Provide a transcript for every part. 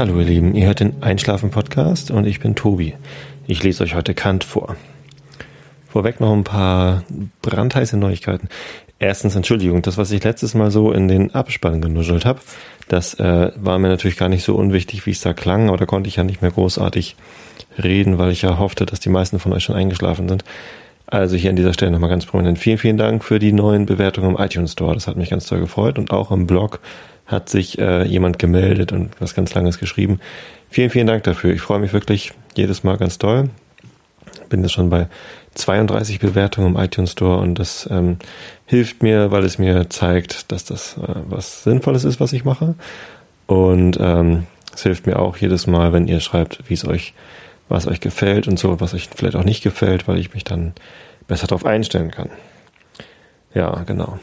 Hallo ihr Lieben, ihr hört den Einschlafen-Podcast und ich bin Tobi. Ich lese euch heute Kant vor. Vorweg noch ein paar brandheiße Neuigkeiten. Erstens, Entschuldigung, das, was ich letztes Mal so in den Abspann genuschelt habe, das äh, war mir natürlich gar nicht so unwichtig, wie es da klang, aber da konnte ich ja nicht mehr großartig reden, weil ich ja hoffte, dass die meisten von euch schon eingeschlafen sind. Also hier an dieser Stelle nochmal ganz prominent vielen, vielen Dank für die neuen Bewertungen im iTunes Store. Das hat mich ganz toll gefreut. Und auch im Blog hat sich äh, jemand gemeldet und was ganz Langes geschrieben. Vielen, vielen Dank dafür. Ich freue mich wirklich jedes Mal ganz toll. Bin jetzt schon bei 32 Bewertungen im iTunes Store und das ähm, hilft mir, weil es mir zeigt, dass das äh, was Sinnvolles ist, was ich mache. Und ähm, es hilft mir auch jedes Mal, wenn ihr schreibt, wie es euch was euch gefällt und so, was euch vielleicht auch nicht gefällt, weil ich mich dann besser darauf einstellen kann. Ja, genau.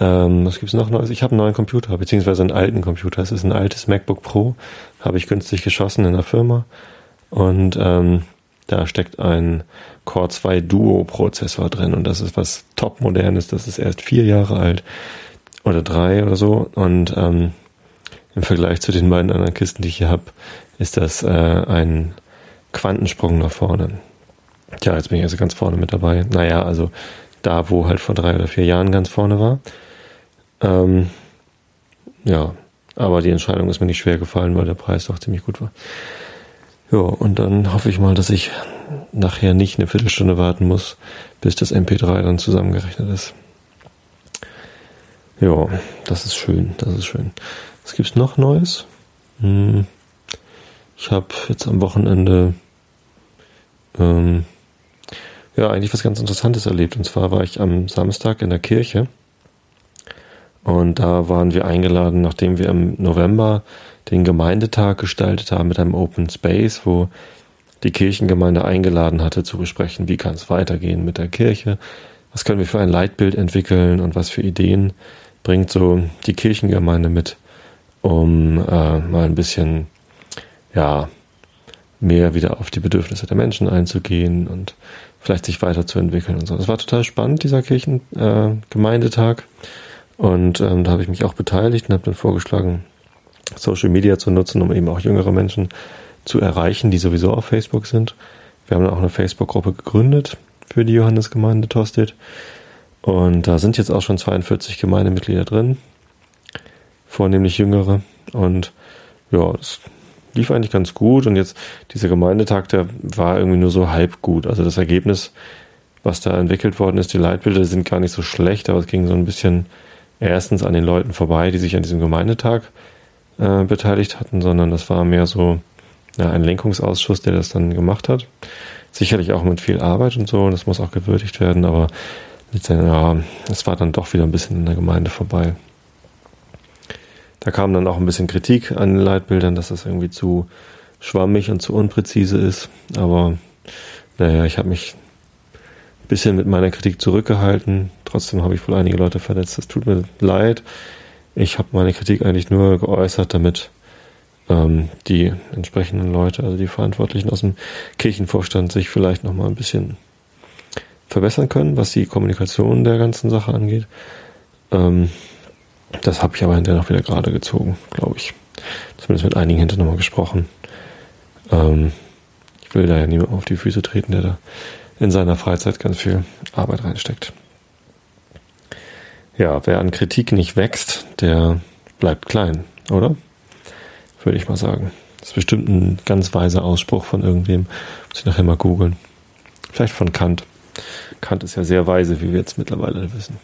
Ähm, was gibt's noch Neues? Ich habe einen neuen Computer, beziehungsweise einen alten Computer. Es ist ein altes MacBook Pro, habe ich günstig geschossen in der Firma. Und ähm, da steckt ein Core 2 Duo Prozessor drin und das ist was top modernes. Das ist erst vier Jahre alt oder drei oder so. Und ähm, im Vergleich zu den beiden anderen Kisten, die ich hier habe, ist das äh, ein Quantensprung nach vorne. Tja, jetzt bin ich also ganz vorne mit dabei. Naja, also da, wo halt vor drei oder vier Jahren ganz vorne war. Ähm, ja, aber die Entscheidung ist mir nicht schwer gefallen, weil der Preis doch ziemlich gut war. Ja, und dann hoffe ich mal, dass ich nachher nicht eine Viertelstunde warten muss, bis das MP3 dann zusammengerechnet ist. Ja, das ist schön, das ist schön. Was gibt's noch Neues? Hm. Ich habe jetzt am Wochenende ähm, ja eigentlich was ganz Interessantes erlebt. Und zwar war ich am Samstag in der Kirche und da waren wir eingeladen, nachdem wir im November den Gemeindetag gestaltet haben mit einem Open Space, wo die Kirchengemeinde eingeladen hatte zu besprechen, wie kann es weitergehen mit der Kirche, was können wir für ein Leitbild entwickeln und was für Ideen bringt so die Kirchengemeinde mit, um äh, mal ein bisschen ja, mehr wieder auf die Bedürfnisse der Menschen einzugehen und vielleicht sich weiterzuentwickeln und so. Das war total spannend, dieser Kirchengemeindetag. Äh, und ähm, da habe ich mich auch beteiligt und habe dann vorgeschlagen, Social Media zu nutzen, um eben auch jüngere Menschen zu erreichen, die sowieso auf Facebook sind. Wir haben dann auch eine Facebook-Gruppe gegründet für die Johannesgemeinde Tosted. Und da sind jetzt auch schon 42 Gemeindemitglieder drin, vornehmlich Jüngere. Und ja, das lief eigentlich ganz gut und jetzt dieser Gemeindetag, der war irgendwie nur so halb gut. Also das Ergebnis, was da entwickelt worden ist, die Leitbilder sind gar nicht so schlecht, aber es ging so ein bisschen erstens an den Leuten vorbei, die sich an diesem Gemeindetag äh, beteiligt hatten, sondern das war mehr so ja, ein Lenkungsausschuss, der das dann gemacht hat. Sicherlich auch mit viel Arbeit und so, und das muss auch gewürdigt werden, aber ja, es war dann doch wieder ein bisschen in der Gemeinde vorbei. Da kam dann auch ein bisschen Kritik an den Leitbildern, dass das irgendwie zu schwammig und zu unpräzise ist. Aber naja, ich habe mich bisschen mit meiner Kritik zurückgehalten. Trotzdem habe ich wohl einige Leute verletzt. Das tut mir leid. Ich habe meine Kritik eigentlich nur geäußert, damit ähm, die entsprechenden Leute, also die Verantwortlichen aus dem Kirchenvorstand, sich vielleicht noch mal ein bisschen verbessern können, was die Kommunikation der ganzen Sache angeht. Ähm, das habe ich aber hinterher noch wieder gerade gezogen, glaube ich. Zumindest mit einigen hinterher nochmal gesprochen. Ähm, ich will da ja niemand auf die Füße treten, der da in seiner Freizeit ganz viel Arbeit reinsteckt. Ja, wer an Kritik nicht wächst, der bleibt klein, oder? Würde ich mal sagen. Das ist bestimmt ein ganz weiser Ausspruch von irgendwem. Muss ich nachher mal googeln. Vielleicht von Kant. Kant ist ja sehr weise, wie wir jetzt mittlerweile wissen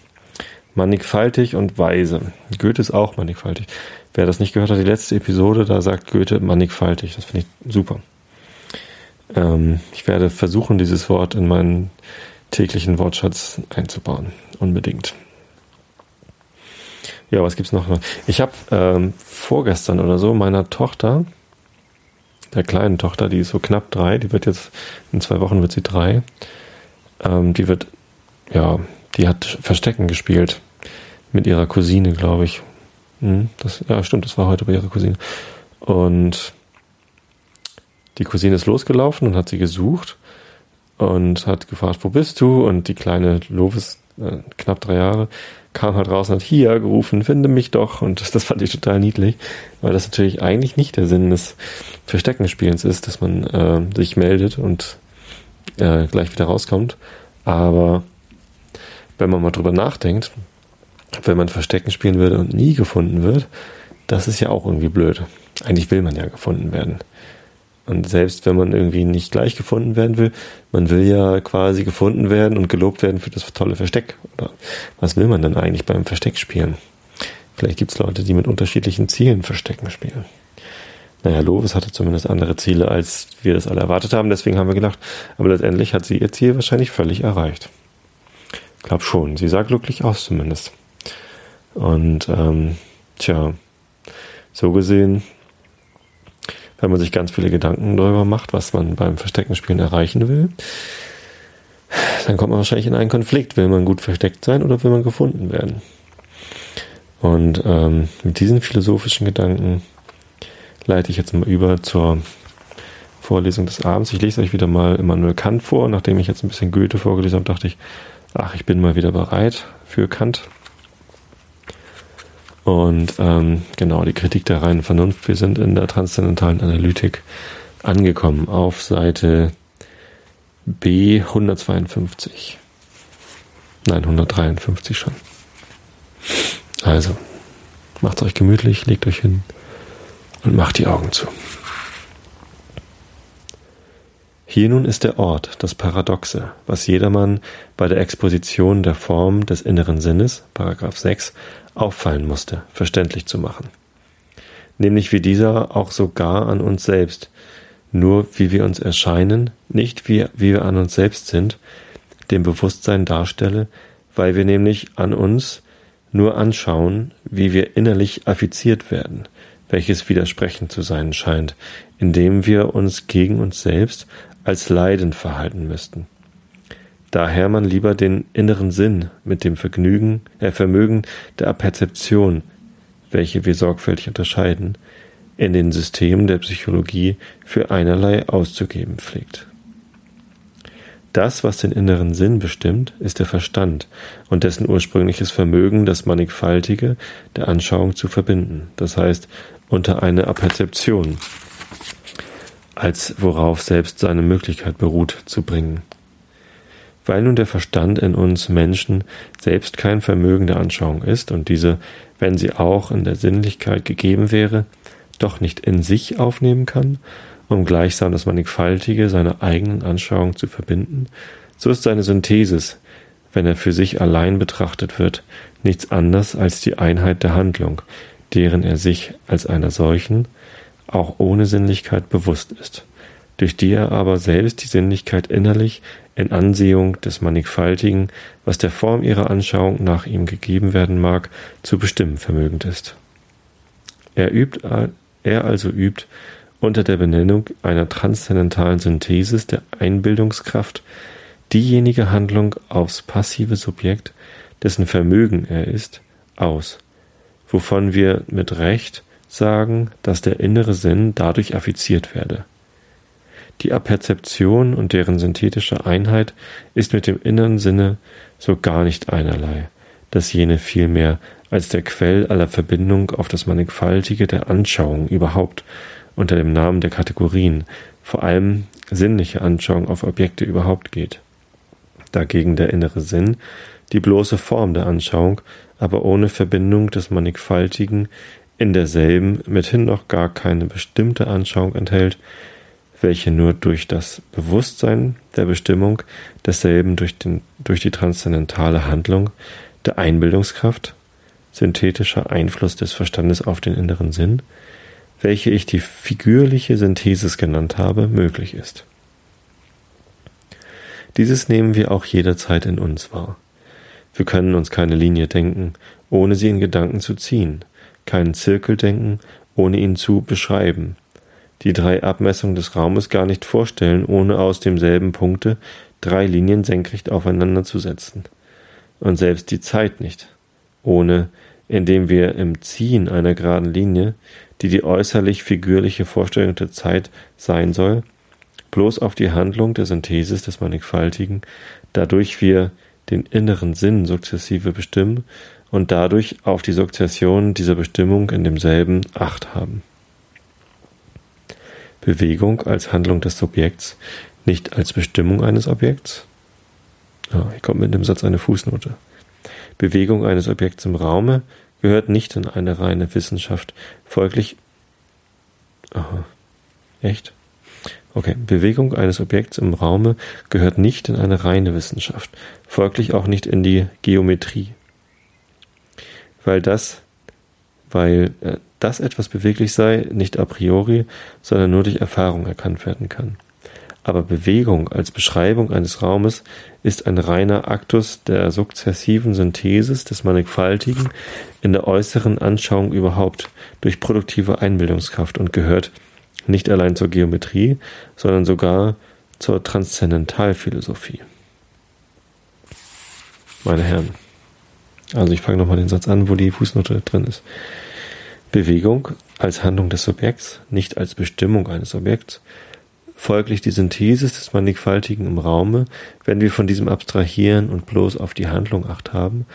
mannigfaltig und weise. Goethe ist auch mannigfaltig. Wer das nicht gehört hat, die letzte Episode, da sagt Goethe mannigfaltig. Das finde ich super. Ähm, ich werde versuchen, dieses Wort in meinen täglichen Wortschatz einzubauen. Unbedingt. Ja, was gibt's noch? Ich habe ähm, vorgestern oder so meiner Tochter, der kleinen Tochter, die ist so knapp drei, die wird jetzt in zwei Wochen wird sie drei. Ähm, die wird, ja, die hat Verstecken gespielt mit ihrer Cousine, glaube ich. Hm, das, ja, stimmt, das war heute bei ihrer Cousine. Und die Cousine ist losgelaufen und hat sie gesucht und hat gefragt, wo bist du? Und die kleine Lovis äh, knapp drei Jahre, kam halt raus und hat hier gerufen, finde mich doch. Und das, das fand ich total niedlich, weil das natürlich eigentlich nicht der Sinn des Versteckenspielens ist, dass man äh, sich meldet und äh, gleich wieder rauskommt. Aber wenn man mal drüber nachdenkt, wenn man Verstecken spielen würde und nie gefunden wird, das ist ja auch irgendwie blöd. Eigentlich will man ja gefunden werden. Und selbst wenn man irgendwie nicht gleich gefunden werden will, man will ja quasi gefunden werden und gelobt werden für das tolle Versteck. Oder was will man denn eigentlich beim Versteck spielen? Vielleicht gibt es Leute, die mit unterschiedlichen Zielen Verstecken spielen. Naja, Lovis hatte zumindest andere Ziele, als wir das alle erwartet haben. Deswegen haben wir gedacht, aber letztendlich hat sie ihr Ziel wahrscheinlich völlig erreicht. Glaub schon. Sie sah glücklich aus zumindest. Und ähm, tja, so gesehen wenn man sich ganz viele Gedanken darüber macht, was man beim Versteckenspielen erreichen will, dann kommt man wahrscheinlich in einen Konflikt. Will man gut versteckt sein oder will man gefunden werden? Und ähm, mit diesen philosophischen Gedanken leite ich jetzt mal über zur Vorlesung des Abends. Ich lese euch wieder mal Immanuel Kant vor. Nachdem ich jetzt ein bisschen Goethe vorgelesen habe, dachte ich, ach, ich bin mal wieder bereit für Kant. Und ähm, genau, die Kritik der reinen Vernunft. Wir sind in der transzendentalen Analytik angekommen auf Seite B 152. Nein, 153 schon. Also, macht euch gemütlich, legt euch hin und macht die Augen zu. Hier nun ist der Ort, das Paradoxe, was jedermann bei der Exposition der Form des inneren Sinnes, Paragraph 6, auffallen musste, verständlich zu machen. Nämlich wie dieser auch sogar an uns selbst, nur wie wir uns erscheinen, nicht wie, wie wir an uns selbst sind, dem Bewusstsein darstelle, weil wir nämlich an uns nur anschauen, wie wir innerlich affiziert werden, welches widersprechend zu sein scheint, indem wir uns gegen uns selbst als leidend verhalten müssten daher man lieber den inneren Sinn mit dem Vergnügen, äh, Vermögen der Perzeption, welche wir sorgfältig unterscheiden, in den Systemen der Psychologie für einerlei auszugeben pflegt. Das, was den inneren Sinn bestimmt, ist der Verstand und dessen ursprüngliches Vermögen, das Mannigfaltige der Anschauung zu verbinden, das heißt unter eine Aperzeption, als worauf selbst seine Möglichkeit beruht, zu bringen. Weil nun der Verstand in uns Menschen selbst kein Vermögen der Anschauung ist und diese, wenn sie auch in der Sinnlichkeit gegeben wäre, doch nicht in sich aufnehmen kann, um gleichsam das Mannigfaltige seiner eigenen Anschauung zu verbinden, so ist seine Synthesis, wenn er für sich allein betrachtet wird, nichts anderes als die Einheit der Handlung, deren er sich als einer solchen, auch ohne Sinnlichkeit bewusst ist durch die er aber selbst die Sinnlichkeit innerlich in Ansehung des Mannigfaltigen, was der Form ihrer Anschauung nach ihm gegeben werden mag, zu bestimmen vermögend ist. Er übt, er also übt unter der Benennung einer transzendentalen Synthesis der Einbildungskraft diejenige Handlung aufs passive Subjekt, dessen Vermögen er ist, aus, wovon wir mit Recht sagen, dass der innere Sinn dadurch affiziert werde. Die Aperzeption und deren synthetische Einheit ist mit dem inneren Sinne so gar nicht einerlei, dass jene vielmehr als der Quell aller Verbindung auf das Mannigfaltige der Anschauung überhaupt unter dem Namen der Kategorien, vor allem sinnliche Anschauung auf Objekte überhaupt geht. Dagegen der innere Sinn, die bloße Form der Anschauung, aber ohne Verbindung des Mannigfaltigen in derselben mithin noch gar keine bestimmte Anschauung enthält, welche nur durch das Bewusstsein der Bestimmung desselben durch, den, durch die transzendentale Handlung der Einbildungskraft, synthetischer Einfluss des Verstandes auf den inneren Sinn, welche ich die figürliche Synthesis genannt habe, möglich ist. Dieses nehmen wir auch jederzeit in uns wahr. Wir können uns keine Linie denken, ohne sie in Gedanken zu ziehen, keinen Zirkel denken, ohne ihn zu beschreiben, die drei Abmessungen des Raumes gar nicht vorstellen, ohne aus demselben Punkte drei Linien senkrecht aufeinander zu setzen. Und selbst die Zeit nicht, ohne, indem wir im Ziehen einer geraden Linie, die die äußerlich figürliche Vorstellung der Zeit sein soll, bloß auf die Handlung der Synthesis des Mannigfaltigen, dadurch wir den inneren Sinn sukzessive bestimmen und dadurch auf die Sukzession dieser Bestimmung in demselben Acht haben. Bewegung als Handlung des Subjekts, nicht als Bestimmung eines Objekts. Oh, hier kommt mit dem Satz eine Fußnote. Bewegung eines Objekts im Raume gehört nicht in eine reine Wissenschaft. Folglich. Aha. Echt? Okay, Bewegung eines Objekts im Raume gehört nicht in eine reine Wissenschaft, folglich auch nicht in die Geometrie. Weil das, weil äh, das etwas beweglich sei, nicht a priori, sondern nur durch Erfahrung erkannt werden kann. Aber Bewegung als Beschreibung eines Raumes ist ein reiner Aktus der sukzessiven Synthesis des Mannigfaltigen in der äußeren Anschauung überhaupt durch produktive Einbildungskraft und gehört nicht allein zur Geometrie, sondern sogar zur Transzendentalphilosophie. Meine Herren. Also ich fange nochmal den Satz an, wo die Fußnote drin ist. Bewegung als Handlung des Subjekts, nicht als Bestimmung eines Objekts, folglich die Synthesis des Mannigfaltigen im Raume, wenn wir von diesem abstrahieren und bloß auf die Handlung acht haben,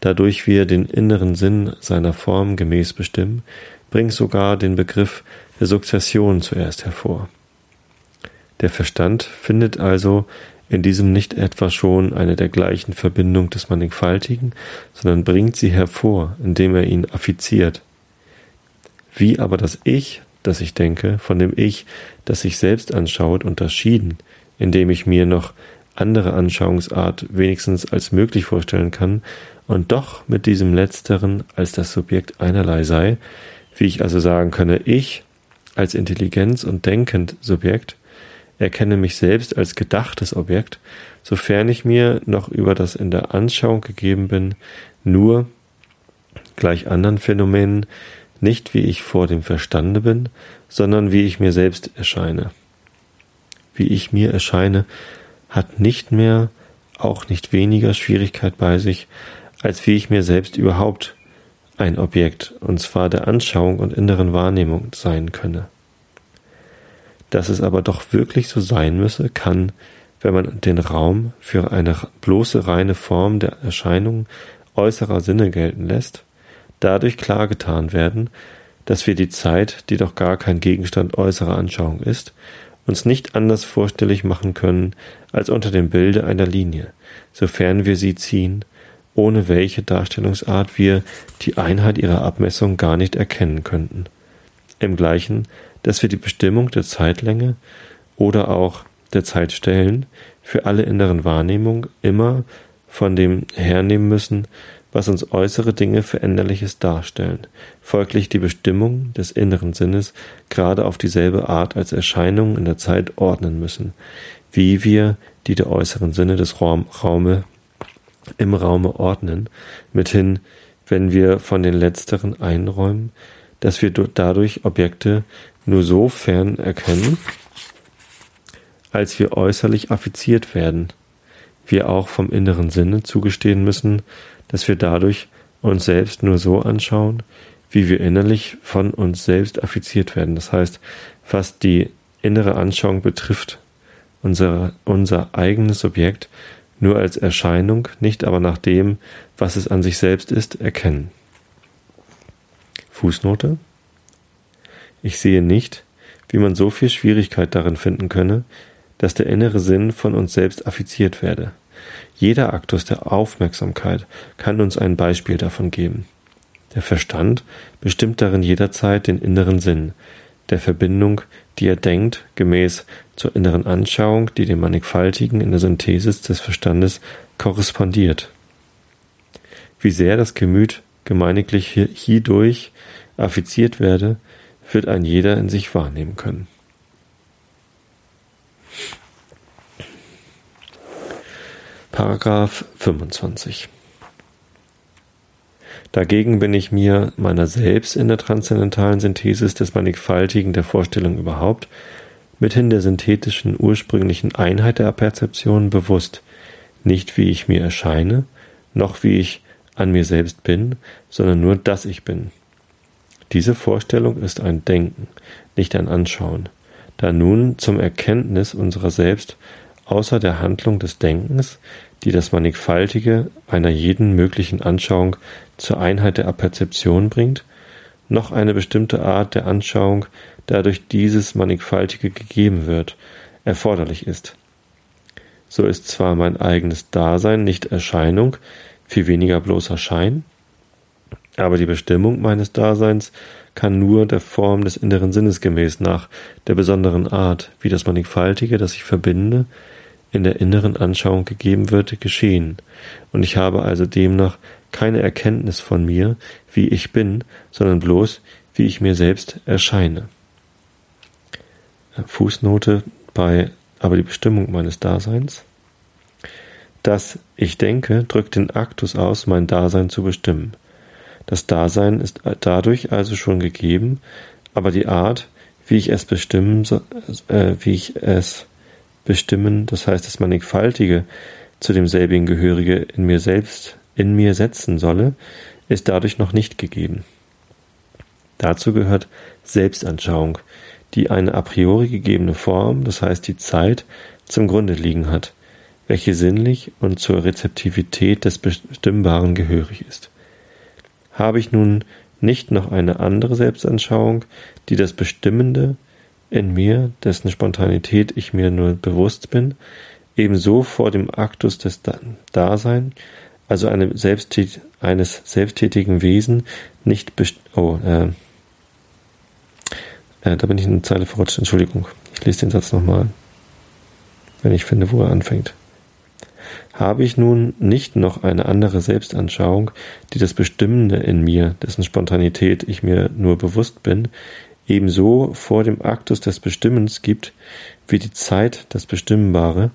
dadurch wir den inneren Sinn seiner Form gemäß bestimmen, bringt sogar den Begriff der Sukzession zuerst hervor. Der Verstand findet also in diesem nicht etwa schon eine dergleichen Verbindung des Mannigfaltigen, sondern bringt sie hervor, indem er ihn affiziert. Wie aber das Ich, das ich denke, von dem Ich, das sich selbst anschaut, unterschieden, indem ich mir noch andere Anschauungsart wenigstens als möglich vorstellen kann und doch mit diesem letzteren als das Subjekt einerlei sei, wie ich also sagen könne, ich als Intelligenz und denkend Subjekt erkenne mich selbst als gedachtes Objekt, sofern ich mir noch über das in der Anschauung gegeben bin, nur gleich anderen Phänomenen, nicht wie ich vor dem Verstande bin, sondern wie ich mir selbst erscheine. Wie ich mir erscheine, hat nicht mehr, auch nicht weniger Schwierigkeit bei sich, als wie ich mir selbst überhaupt ein Objekt, und zwar der Anschauung und inneren Wahrnehmung sein könne. Dass es aber doch wirklich so sein müsse, kann, wenn man den Raum für eine bloße reine Form der Erscheinung äußerer Sinne gelten lässt, dadurch klargetan werden, dass wir die Zeit, die doch gar kein Gegenstand äußerer Anschauung ist, uns nicht anders vorstellig machen können als unter dem Bilde einer Linie, sofern wir sie ziehen ohne welche Darstellungsart wir die Einheit ihrer Abmessung gar nicht erkennen könnten. Im gleichen, dass wir die Bestimmung der Zeitlänge oder auch der Zeitstellen für alle inneren Wahrnehmungen immer von dem hernehmen müssen, was uns äußere Dinge Veränderliches darstellen, folglich die Bestimmung des inneren Sinnes gerade auf dieselbe Art als Erscheinungen in der Zeit ordnen müssen, wie wir die der äußeren Sinne des Raum, Raume im Raume ordnen, mithin, wenn wir von den letzteren einräumen, dass wir dadurch Objekte nur so fern erkennen, als wir äußerlich affiziert werden, wir auch vom inneren Sinne zugestehen müssen, dass wir dadurch uns selbst nur so anschauen, wie wir innerlich von uns selbst affiziert werden. Das heißt, was die innere Anschauung betrifft, unser, unser eigenes Subjekt nur als Erscheinung, nicht aber nach dem, was es an sich selbst ist, erkennen. Fußnote Ich sehe nicht, wie man so viel Schwierigkeit darin finden könne, dass der innere Sinn von uns selbst affiziert werde. Jeder Aktus der Aufmerksamkeit kann uns ein Beispiel davon geben. Der Verstand bestimmt darin jederzeit den inneren Sinn, der Verbindung, die er denkt, gemäß zur inneren Anschauung, die dem Mannigfaltigen in der Synthesis des Verstandes korrespondiert. Wie sehr das Gemüt gemeiniglich hierdurch affiziert werde, wird ein jeder in sich wahrnehmen können. Paragraph 25 Dagegen bin ich mir meiner selbst in der transzendentalen Synthesis des Mannigfaltigen der Vorstellung überhaupt, mithin der synthetischen ursprünglichen Einheit der Perzeption bewusst, nicht wie ich mir erscheine, noch wie ich an mir selbst bin, sondern nur, dass ich bin. Diese Vorstellung ist ein Denken, nicht ein Anschauen, da nun zum Erkenntnis unserer selbst außer der Handlung des Denkens die das Mannigfaltige einer jeden möglichen Anschauung zur Einheit der Aperzeption bringt, noch eine bestimmte Art der Anschauung, dadurch dieses Mannigfaltige gegeben wird, erforderlich ist. So ist zwar mein eigenes Dasein nicht Erscheinung, viel weniger bloßer Schein, aber die Bestimmung meines Daseins kann nur der Form des inneren Sinnes gemäß nach der besonderen Art, wie das Mannigfaltige, das ich verbinde, in der inneren Anschauung gegeben wird, geschehen, und ich habe also demnach keine Erkenntnis von mir, wie ich bin, sondern bloß, wie ich mir selbst erscheine. Fußnote bei aber die Bestimmung meines Daseins. Das Ich denke drückt den Aktus aus, mein Dasein zu bestimmen. Das Dasein ist dadurch also schon gegeben, aber die Art, wie ich es bestimmen, äh, wie ich es bestimmen, das heißt das Mannigfaltige, zu demselbigen Gehörige in mir selbst, in mir setzen solle, ist dadurch noch nicht gegeben. Dazu gehört Selbstanschauung, die eine a priori gegebene Form, das heißt die Zeit, zum Grunde liegen hat, welche sinnlich und zur Rezeptivität des Bestimmbaren gehörig ist. Habe ich nun nicht noch eine andere Selbstanschauung, die das Bestimmende in mir, dessen Spontanität ich mir nur bewusst bin, ebenso vor dem Aktus des Dasein, also eine Selbsttät eines selbsttätigen Wesen, nicht oh, äh, äh, da bin ich in eine Zeile verrutscht, Entschuldigung. Ich lese den Satz nochmal, wenn ich finde, wo er anfängt. Habe ich nun nicht noch eine andere Selbstanschauung, die das Bestimmende in mir, dessen Spontanität ich mir nur bewusst bin, ebenso vor dem Aktus des Bestimmens gibt, wie die Zeit das Bestimmbare,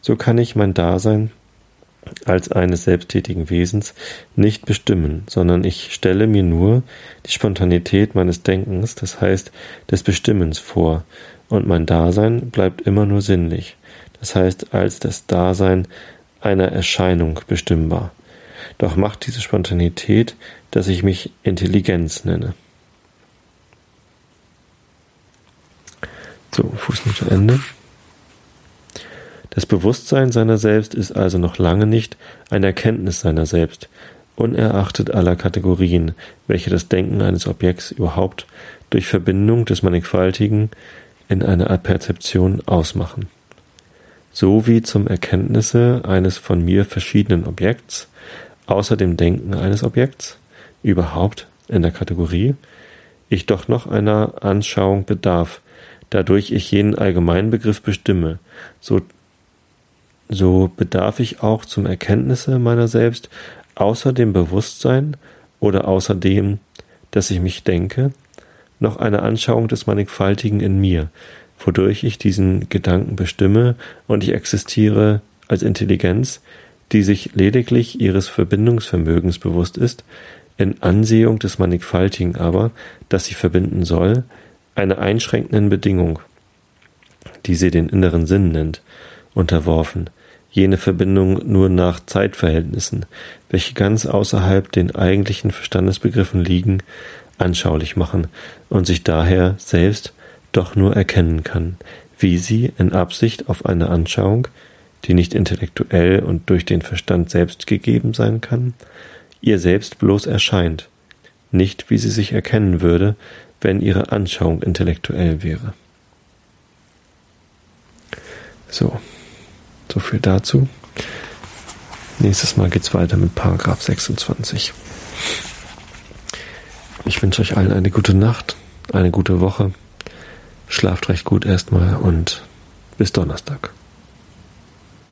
so kann ich mein Dasein als eines selbsttätigen Wesens nicht bestimmen, sondern ich stelle mir nur die Spontanität meines Denkens, das heißt des Bestimmens vor, und mein Dasein bleibt immer nur sinnlich, das heißt als das Dasein einer Erscheinung bestimmbar. Doch macht diese Spontanität, dass ich mich Intelligenz nenne. So, Fußnote Ende. Das Bewusstsein seiner selbst ist also noch lange nicht eine Erkenntnis seiner selbst, unerachtet aller Kategorien, welche das Denken eines Objekts überhaupt durch Verbindung des Mannigfaltigen in einer Perzeption ausmachen. So wie zum Erkenntnisse eines von mir verschiedenen Objekts, außer dem Denken eines Objekts, überhaupt in der Kategorie, ich doch noch einer Anschauung bedarf, dadurch ich jenen Allgemeinbegriff bestimme, so so bedarf ich auch zum Erkenntnisse meiner selbst außer dem Bewusstsein oder außer dem, dass ich mich denke, noch eine Anschauung des Mannigfaltigen in mir, wodurch ich diesen Gedanken bestimme und ich existiere als Intelligenz, die sich lediglich ihres Verbindungsvermögens bewusst ist, in Ansehung des Mannigfaltigen aber, das sie verbinden soll, einer einschränkenden Bedingung, die sie den inneren Sinn nennt, unterworfen, jene Verbindung nur nach Zeitverhältnissen, welche ganz außerhalb den eigentlichen Verstandesbegriffen liegen, anschaulich machen und sich daher selbst doch nur erkennen kann, wie sie in Absicht auf eine Anschauung, die nicht intellektuell und durch den Verstand selbst gegeben sein kann, ihr selbst bloß erscheint, nicht wie sie sich erkennen würde, wenn ihre Anschauung intellektuell wäre. So, so viel dazu. Nächstes Mal geht's weiter mit Paragraph 26. Ich wünsche euch allen eine gute Nacht, eine gute Woche. Schlaft recht gut erstmal und bis Donnerstag.